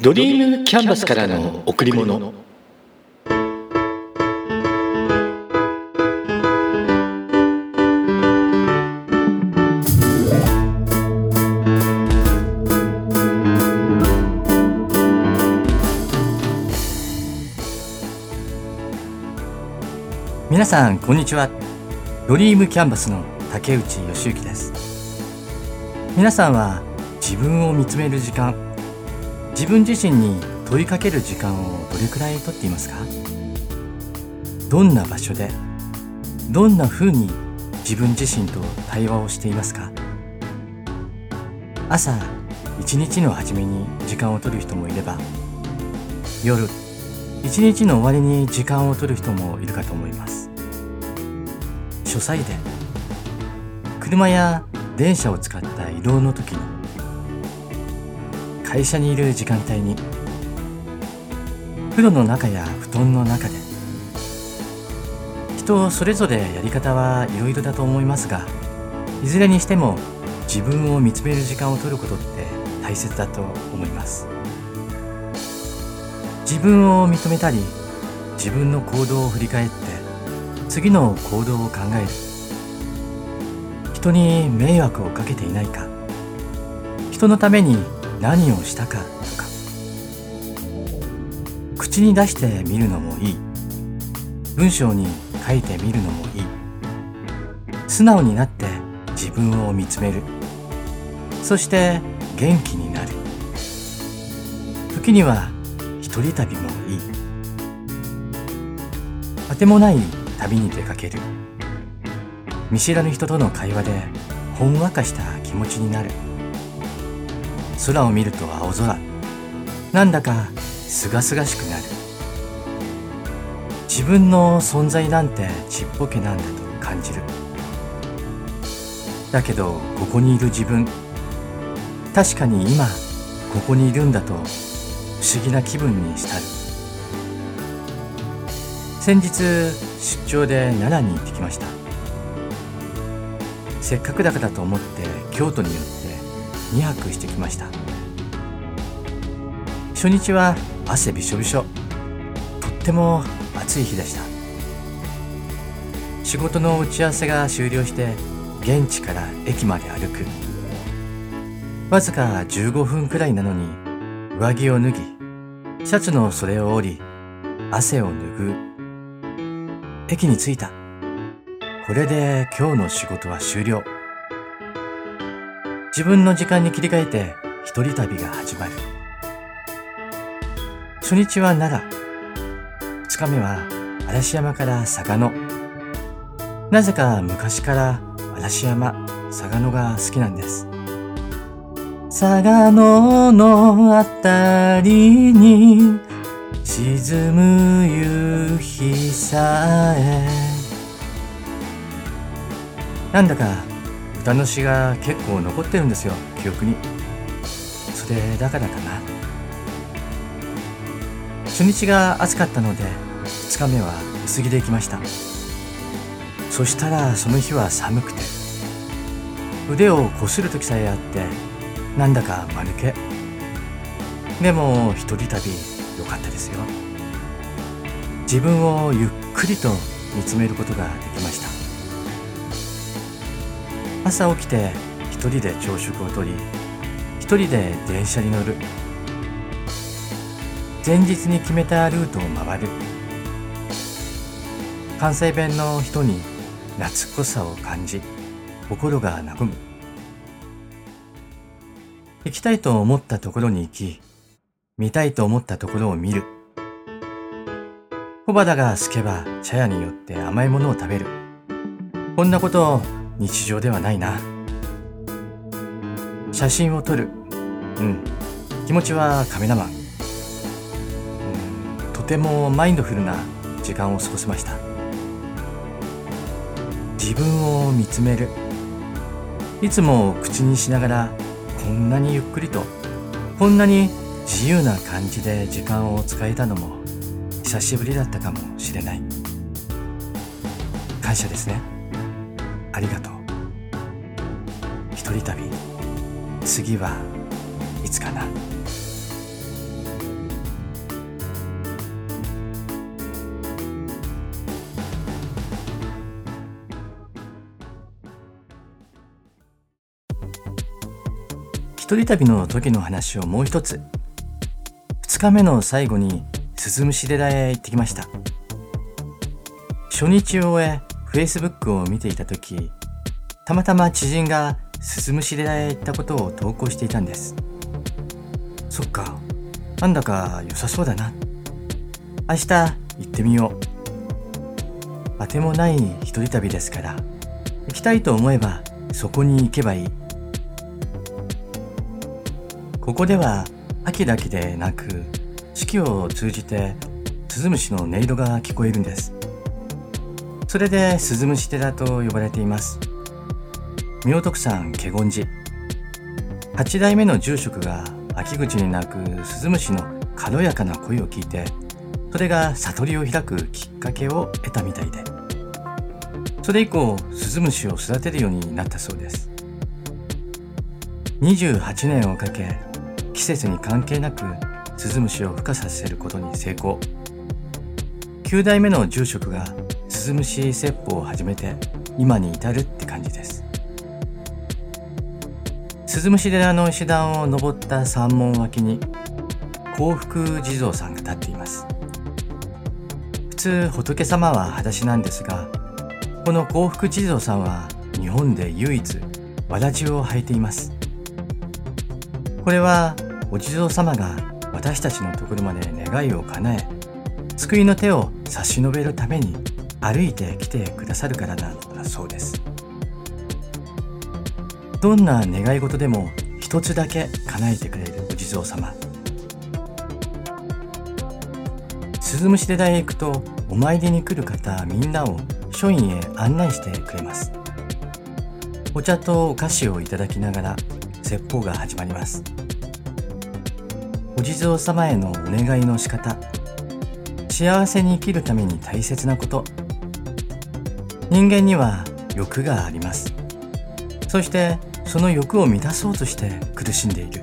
ドリームキャンバスからの贈り物。皆さんこんにちは。ドリームキャンバスの竹内義之です。皆さんは自分を見つめる時間自分自身に問いかける時間をどれくらいとっていますか？どんな場所でどんな風に自分自身と対話をしていますか？朝一日の初めに時間を取る人もいれば夜一日の終わりに時間を取る人もいるかと思います。書斎で車や電車を使った移動の時に会社にいる時間帯に風呂の中や布団の中で人それぞれやり方はいろいろだと思いますがいずれにしても自分を見つめる時間を取ることって大切だと思います。自分を認めたり自分の行動を振り返って次の行動を考える。人に迷惑をかけていないか。人のために何をしたかとか。口に出してみるのもいい。文章に書いてみるのもいい。素直になって自分を見つめる。そして元気になる。時には一人旅もいい。あてもない旅に出かける。見知らぬ人との会話でほんわかした気持ちになる。空を見ると青空。なんだかすがすがしくなる。自分の存在なんてちっぽけなんだと感じる。だけどここにいる自分。確かに今ここにいるんだと不思議な気分に浸る。先日出張で奈良に行ってきました。せっかくだからと思って京都に寄って2泊してきました。初日は汗びしょびしょ。とっても暑い日でした。仕事の打ち合わせが終了して現地から駅まで歩く。わずか15分くらいなのに上着を脱ぎシャツの袖を折り汗を拭う。駅に着いた。これで今日の仕事は終了。自分の時間に切り替えて一人旅が始まる。初日は奈良。二日目は嵐山から嵯峨野。なぜか昔から嵐山嵯峨野が好きなんです。嵯峨野のあたりに沈む夕日さえ。なんだか歌の詩が結構残ってるんですよ記憶に。それだからかな。初日が暑かったので2日目は薄着で行きました。そしたらその日は寒くて腕をこする時さえあってなんだか間抜け。でも一人旅良かったですよ。自分をゆっくりと見つめることができました。朝起きて一人で朝食をとり一人で電車に乗る。前日に決めたルートを回る。関西弁の人に懐っこさを感じ心が和む。行きたいと思ったところに行き見たいと思ったところを見る。小肌が空けば茶屋によって甘いものを食べる。こんなことを日常ではないな。写真を撮る。うん。気持ちはカメラマン。うん。とてもマインドフルな時間を過ごせました。自分を見つめる。いつも口にしながらこんなにゆっくりとこんなに自由な感じで時間を使えたのも久しぶりだったかもしれない。感謝ですね。ありがとう。一人旅次はいつかな。一人旅の時の話をもう一つ。2日目の最後に鈴虫寺へ行ってきました。初日を終え Facebook を見ていた時たまたま知人が鈴虫寺へ行ったことを投稿していたんです。そっかなんだか良さそうだな。明日行ってみよう。あてもない一人旅ですから行きたいと思えばそこに行けばいい。ここでは秋だけでなく四季を通じてスズムシの音色が聞こえるんです。それでスズムシ寺と呼ばれています。妙徳山華厳寺。八代目の住職が秋口に鳴くスズムシの軽やかな声を聞いてそれが悟りを開くきっかけを得たみたいで。それ以降スズムシを育てるようになったそうです。28年をかけ季節に関係なくスズムシを孵化させることに成功。9代目の住職がスズムシ説法を始めて今に至るって感じです。スズムシ寺の石段を登った山門脇に幸福地蔵さんが立っています。普通仏様は裸足なんですがこの幸福地蔵さんは日本で唯一わらじを履いています。これはお地蔵様が私たちのところまで願いを叶え救いの手を差し伸べるために歩いてきてくださるからなんだそうです。どんな願い事でも一つだけ叶えてくれるお地蔵様。鈴虫寺へ行くとお参りに来る方みんなを書院へ案内してくれます。お茶とお菓子をいただきながら説法が始まります。お地蔵様へのお願いの仕方。幸せに生きるために大切なこと。人間には欲があります。そしてその欲を満たそうとして苦しんでいる。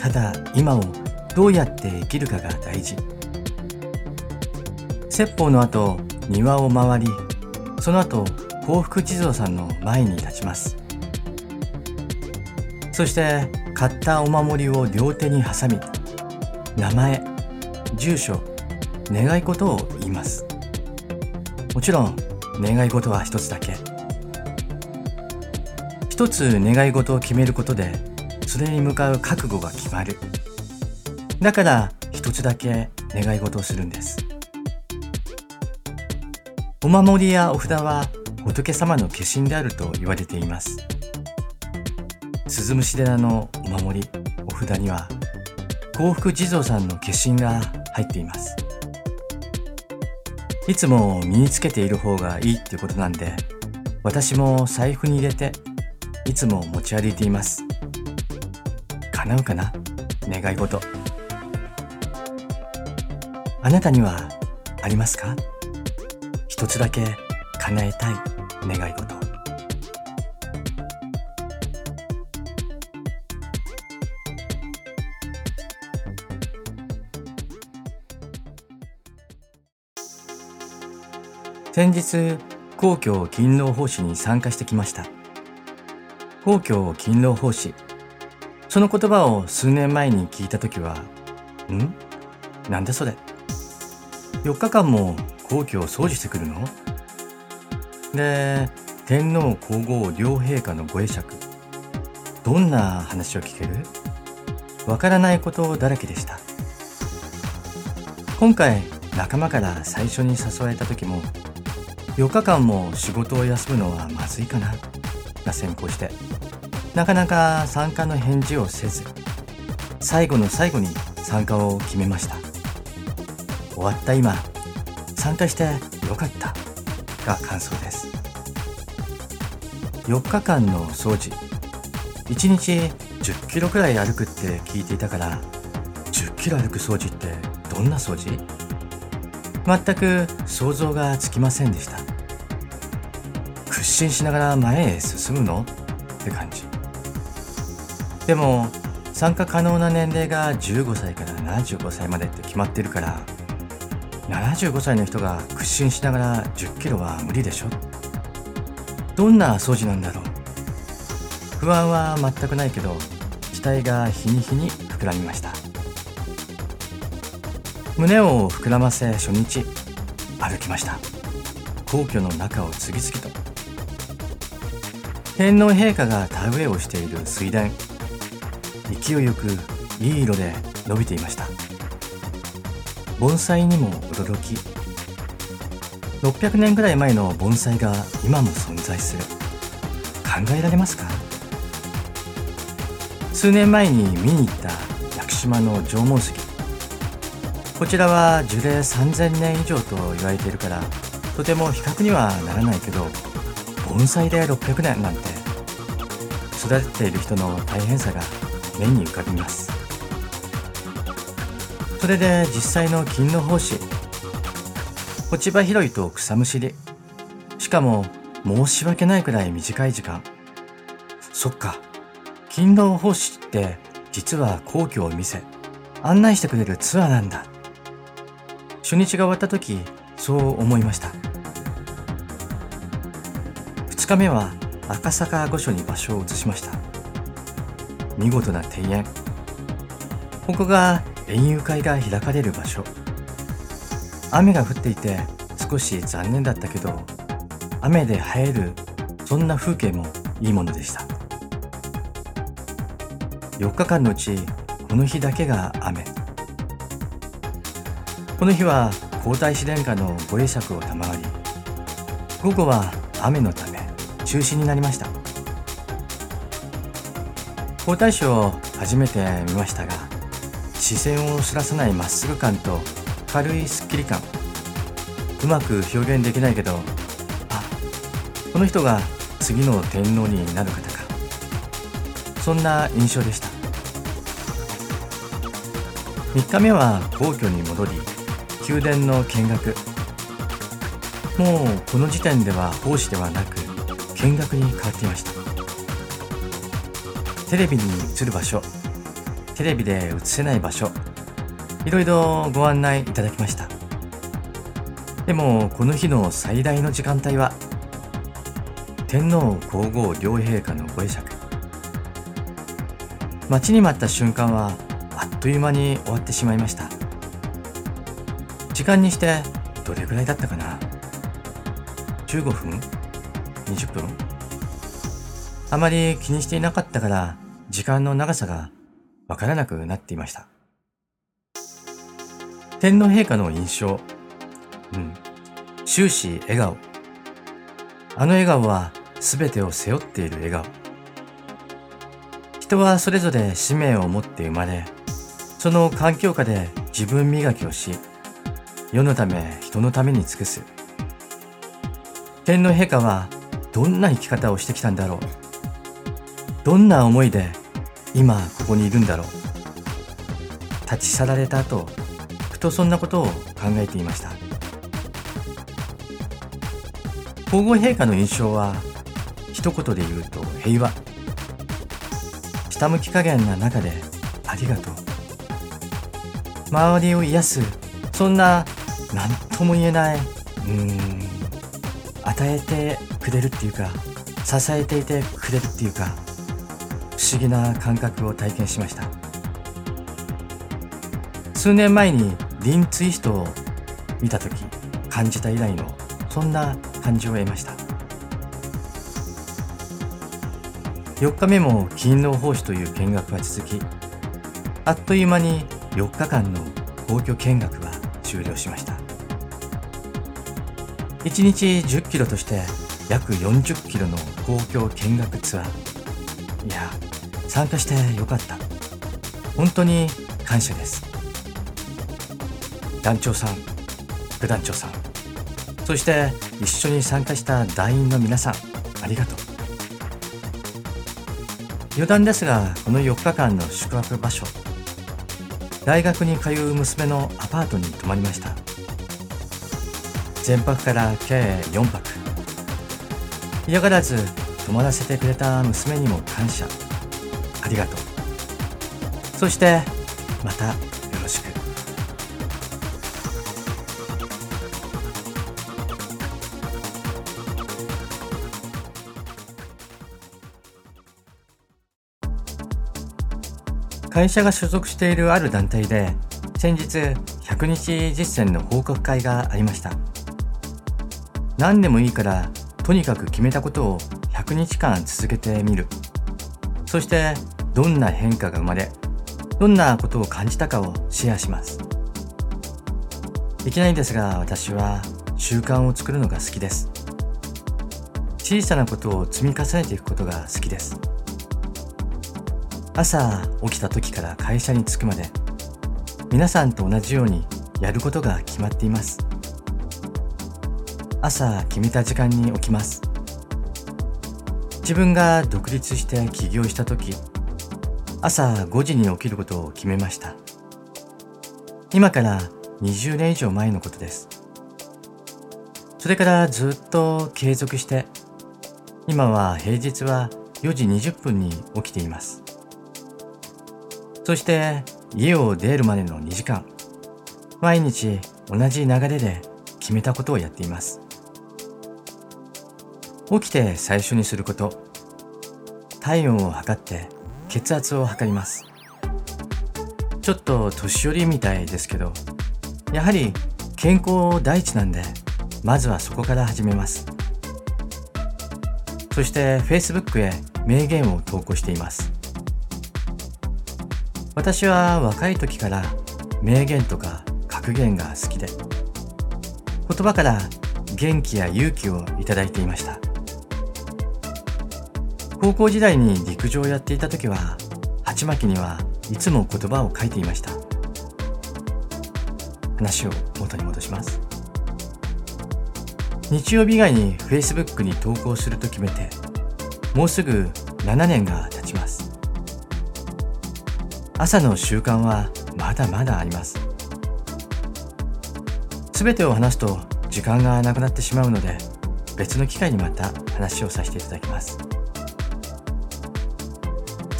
ただ今をどうやって生きるかが大事。説法の後庭を回りその後幸福地蔵さんの前に立ちます。そして買ったお守りを両手に挟み名前住所願い事を言います。もちろん願い事は一つだけ。一つ願い事を決めることでそれに向かう覚悟が決まる。だから一つだけ願い事をするんです。お守りやお札は仏様の化身であると言われています。鈴虫寺のお守りお札には幸福地蔵さんの化身が入っています。いつも身につけている方がいいっていうことなんで私も財布に入れていつも持ち歩いています。叶うかな？願い事。あなたにはありますか？一つだけ叶えたい願い事。先日皇居勤労奉仕に参加してきました。皇居勤労奉仕。その言葉を数年前に聞いた時はん？なんだそれ？4日間も皇居を掃除してくるの？で天皇皇后両陛下のご会釈。どんな話を聞ける？わからないことだらけでした。今回仲間から最初に誘われた時も4日間も仕事を休むのはまずいかな。が先行して。なかなか参加の返事をせず最後の最後に参加を決めました。終わった今参加してよかった。が感想です。4日間の掃除。1日10キロくらい歩くって聞いていたから10キロ歩く掃除ってどんな掃除？全く想像がつきませんでした。屈伸しながら前へ進むの？って感じ。でも参加可能な年齢が15歳から75歳までって決まってるから75歳の人が屈伸しながら10キロは無理でしょ？どんな掃除なんだろう？不安は全くないけど期待が日に日に膨らみました。胸を膨らませ初日歩きました。皇居の中を次々と天皇陛下が田植えをしている水田勢いよくいい色で伸びていました。盆栽にも驚き。600年ぐらい前の盆栽が今も存在する。考えられますか？数年前に見に行った屋久島の縄文杉こちらは樹齢3000年以上と言われているからとても比較にはならないけど盆栽で600年なんて育てている人の大変さが目に浮かびます。それで実際の勤労奉仕落ち葉拾いと草むしりしかも申し訳ないくらい短い時間。そっか勤労奉仕って実は皇居を見せ案内してくれるツアーなんだ。初日が終わった時そう思いました。2日目は赤坂御所に場所を移しました。見事な庭園。ここが園遊会が開かれる場所。雨が降っていて少し残念だったけど雨で映えるそんな風景もいいものでした。4日間のうちこの日だけが雨。この日は皇太子殿下のご会釈を賜り午後は雨のため中止になりました。皇太子を初めて見ましたが視線をそらさないまっすぐ感と軽いスッキリ感。うまく表現できないけどあこの人が次の天皇になる方か。そんな印象でした。3日目は皇居に戻り宮殿の見学。もうこの時点では奉仕ではなく見学に変わっていました。テレビに映る場所テレビで映せない場所いろいろご案内いただきました。でもこの日の最大の時間帯は天皇皇后両陛下のご会釈。待ちに待った瞬間はあっという間に終わってしまいました。時間にしてどれぐらいだったかな？15分？20分。あまり気にしていなかったから時間の長さがわからなくなっていました。天皇陛下の印象。うん。終始笑顔。あの笑顔は全てを背負っている笑顔。人はそれぞれ使命を持って生まれその環境下で自分磨きをし世のため人のために尽くす。天皇陛下はどんな生き方をしてきたんだろう。どんな思いで今ここにいるんだろう。立ち去られた後ふとそんなことを考えていました。皇后陛下の印象は一言で言うと平和。下向き加減な中でありがとう。周りを癒すそんな何とも言えないうん与えてくれるっていうか支えていてくれるっていうか不思議な感覚を体験しました。数年前にリンツイストを見た時感じた以来のそんな感じを得ました。4日目も勤労奉仕という見学が続きあっという間に4日間の皇居見学は終了しました。1日10キロとして約40キロの公共見学ツアー。いや参加してよかった。本当に感謝です。団長さん副団長さん。そして一緒に参加した団員の皆さんありがとう。余談ですがこの4日間の宿泊場所。大学に通う娘のアパートに泊まりました。全泊から計4泊。嫌がらず泊まらせてくれた娘にも感謝。ありがとう。そしてまたよろしく。会社が所属しているある団体で先日100日実践の報告会がありました。何でもいいからとにかく決めたことを100日間続けてみる。そしてどんな変化が生まれどんなことを感じたかをシェアします。いきなりですが私は習慣を作るのが好きです。小さなことを積み重ねていくことが好きです。朝起きた時から会社に着くまで皆さんと同じようにやることが決まっています。朝決めた時間に起きます。自分が独立して起業した時朝5時に起きることを決めました。今から20年以上前のことです。それからずっと継続して今は平日は4時20分に起きています。そして家を出るまでの2時間、毎日同じ流れで決めたことをやっています。起きて最初にすること、体温を測って血圧を測ります。ちょっと年寄りみたいですけど、やはり健康第一なんで、まずはそこから始めます。そして Facebook へ名言を投稿しています。私は若い時から名言とか格言が好きで言葉から元気や勇気をいただいていました高校時代に陸上をやっていた時は鉢巻きにはいつも言葉を書いていました話を元に戻します日曜日以外に Facebook に投稿すると決めてもうすぐ7年が経ちます朝の習慣はまだまだあります。すべてを話すと時間がなくなってしまうので別の機会にまた話をさせていただきます。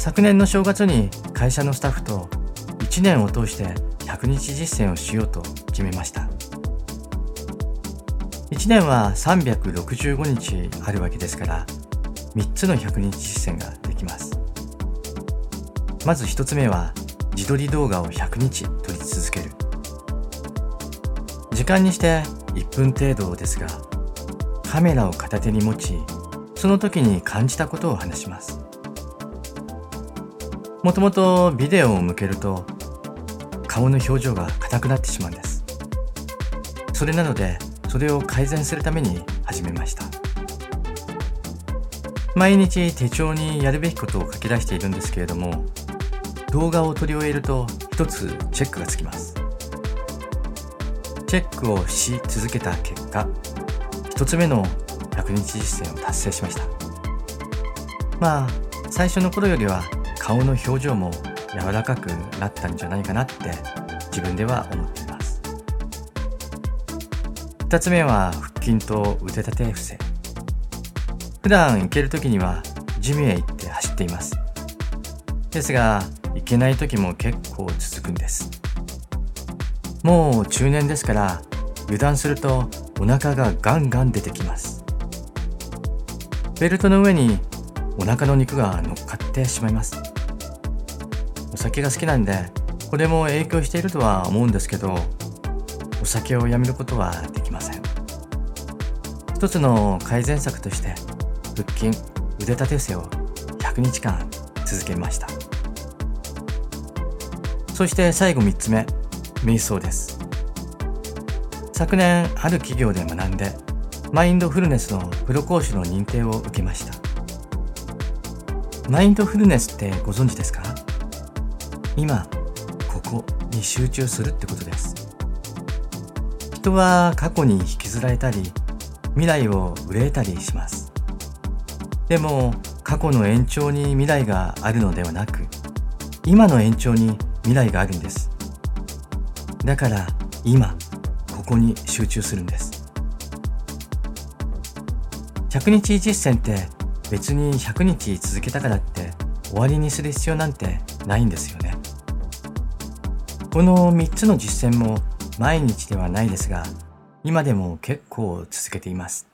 昨年の正月に会社のスタッフと1年を通して100日実践をしようと決めました。1年は365日あるわけですから3つの100日実践ができます。まず1つ目は自撮り動画を100日撮り続ける時間にして1分程度ですがカメラを片手に持ちその時に感じたことを話しますもともとビデオを向けると顔の表情が硬くなってしまうんです。それなのでそれを改善するために始めました。毎日手帳にやるべきことを書き出しているんですけれども動画を撮り終えると一つチェックがつきます。チェックをし続けた結果一つ目の100日実践を達成しました。まあ最初の頃よりは顔の表情も柔らかくなったんじゃないかなって自分では思っています。2つ目は腹筋と腕立て伏せ。普段行ける時にはジムへ行って走っています。ですがいけない時も結構続くんです。もう中年ですから油断するとお腹がガンガン出てきます。ベルトの上にお腹の肉が乗っかってしまいます。酒が好きなんでこれも影響しているとは思うんですけどお酒をやめることはできません一つの改善策として腹筋腕立て伏せを100日間続けましたそして最後3つ目、瞑想です。昨年、ある企業で学んで、マインドフルネスのプロ講師の認定を受けました。マインドフルネスってご存知ですか？今、ここに集中するってことです。人は過去に引きずられたり、未来を憂えたりします。でも、過去の延長に未来があるのではなく、今の延長に未来があるんですだから今ここに集中するんです100日実践って別に100日続けたからって終わりにする必要なんてないんですよねこの3つの実践も毎日ではないですが今でも結構続けています。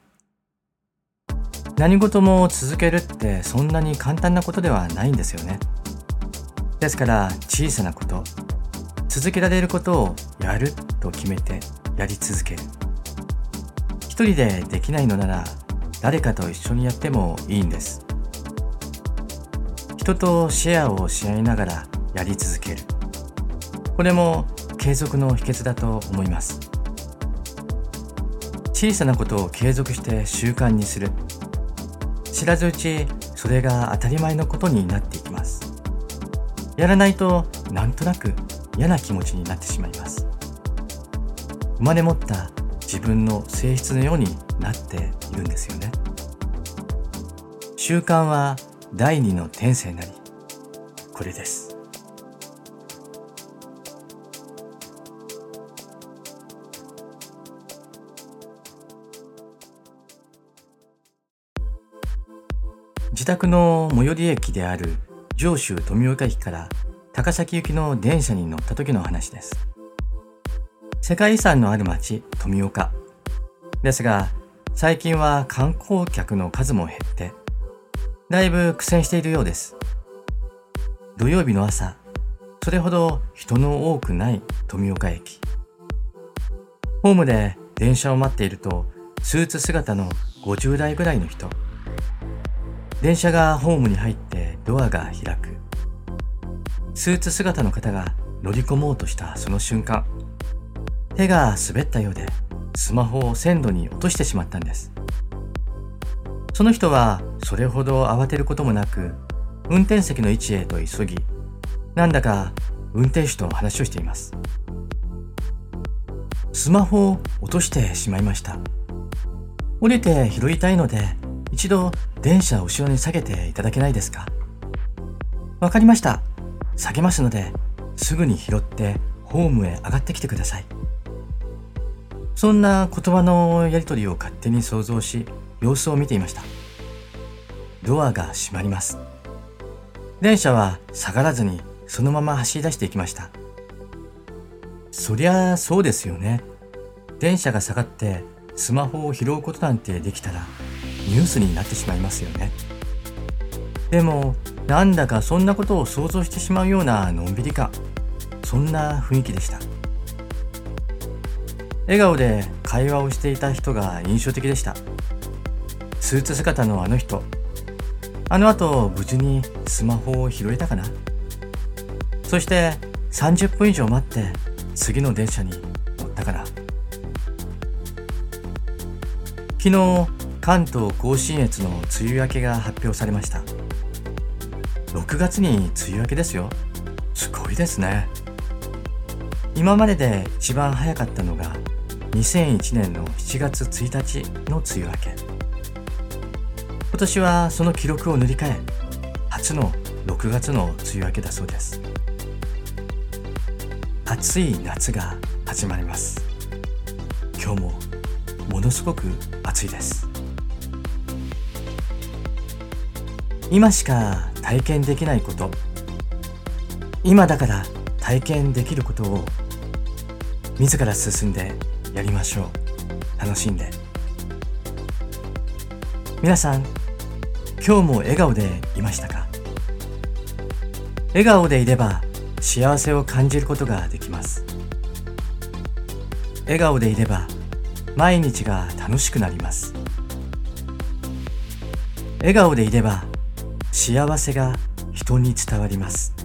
何事も続けるってそんなに簡単なことではないんですよね。ですから小さなこと続けられることをやると決めてやり続ける。一人でできないのなら誰かと一緒にやってもいいんです。人とシェアをし合いながらやり続ける。これも継続の秘訣だと思います。小さなことを継続して習慣にする。知らずうちそれが当たり前のことになっていきます。やらないとなんとなく嫌な気持ちになってしまいます。生まれ持った自分の性質のようになっているんですよね。習慣は第二の天性なり。これです。自宅の最寄り駅である上州富岡駅から高崎行きの電車に乗った時の話です。世界遺産のある町、富岡。ですが、最近は観光客の数も減って、だいぶ苦戦しているようです。土曜日の朝、それほど人の多くない富岡駅。ホームで電車を待っていると、スーツ姿の50代ぐらいの人。電車がホームに入ってドアが開く。スーツ姿の方が乗り込もうとしたその瞬間、手が滑ったようでスマホを線路に落としてしまったんです。その人はそれほど慌てることもなく、運転席の位置へと急ぎ、なんだか運転手と話をしています。スマホを落としてしまいました。降りて拾いたいので、一度電車を後ろに下げていただけないですか？わかりました。下げますので、すぐに拾ってホームへ上がってきてください。そんな言葉のやりとりを勝手に想像し、様子を見ていました。ドアが閉まります。電車は下がらずにそのまま走り出していきました。そりゃそうですよね。電車が下がってスマホを拾うことなんてできたらニュースになってしまいますよね。でもなんだかそんなことを想像してしまうようなのんびり感そんな雰囲気でした。笑顔で会話をしていた人が印象的でした。スーツ姿のあの人。あの後無事にスマホを拾えたかな。そして30分以上待って次の電車に乗ったかな。昨日関東甲信越の梅雨明けが発表されました。6月に梅雨明けですよ。すごいですね。今までで一番早かったのが2001年の7月1日の梅雨明け。今年はその記録を塗り替え初の6月の梅雨明けだそうです。暑い夏が始まります。今日もものすごく暑いです。今しか体験できないこと。今だから体験できることを自ら進んでやりましょう。楽しんで。皆さん今日も笑顔でいましたか？笑顔でいれば幸せを感じることができます。笑顔でいれば毎日が楽しくなります。笑顔でいれば幸せが人に伝わります。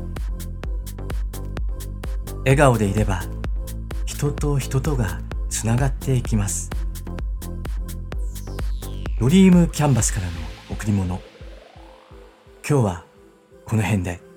笑顔でいれば人と人とがつながっていきます。ドリームキャンバスからの贈り物。今日はこの辺で。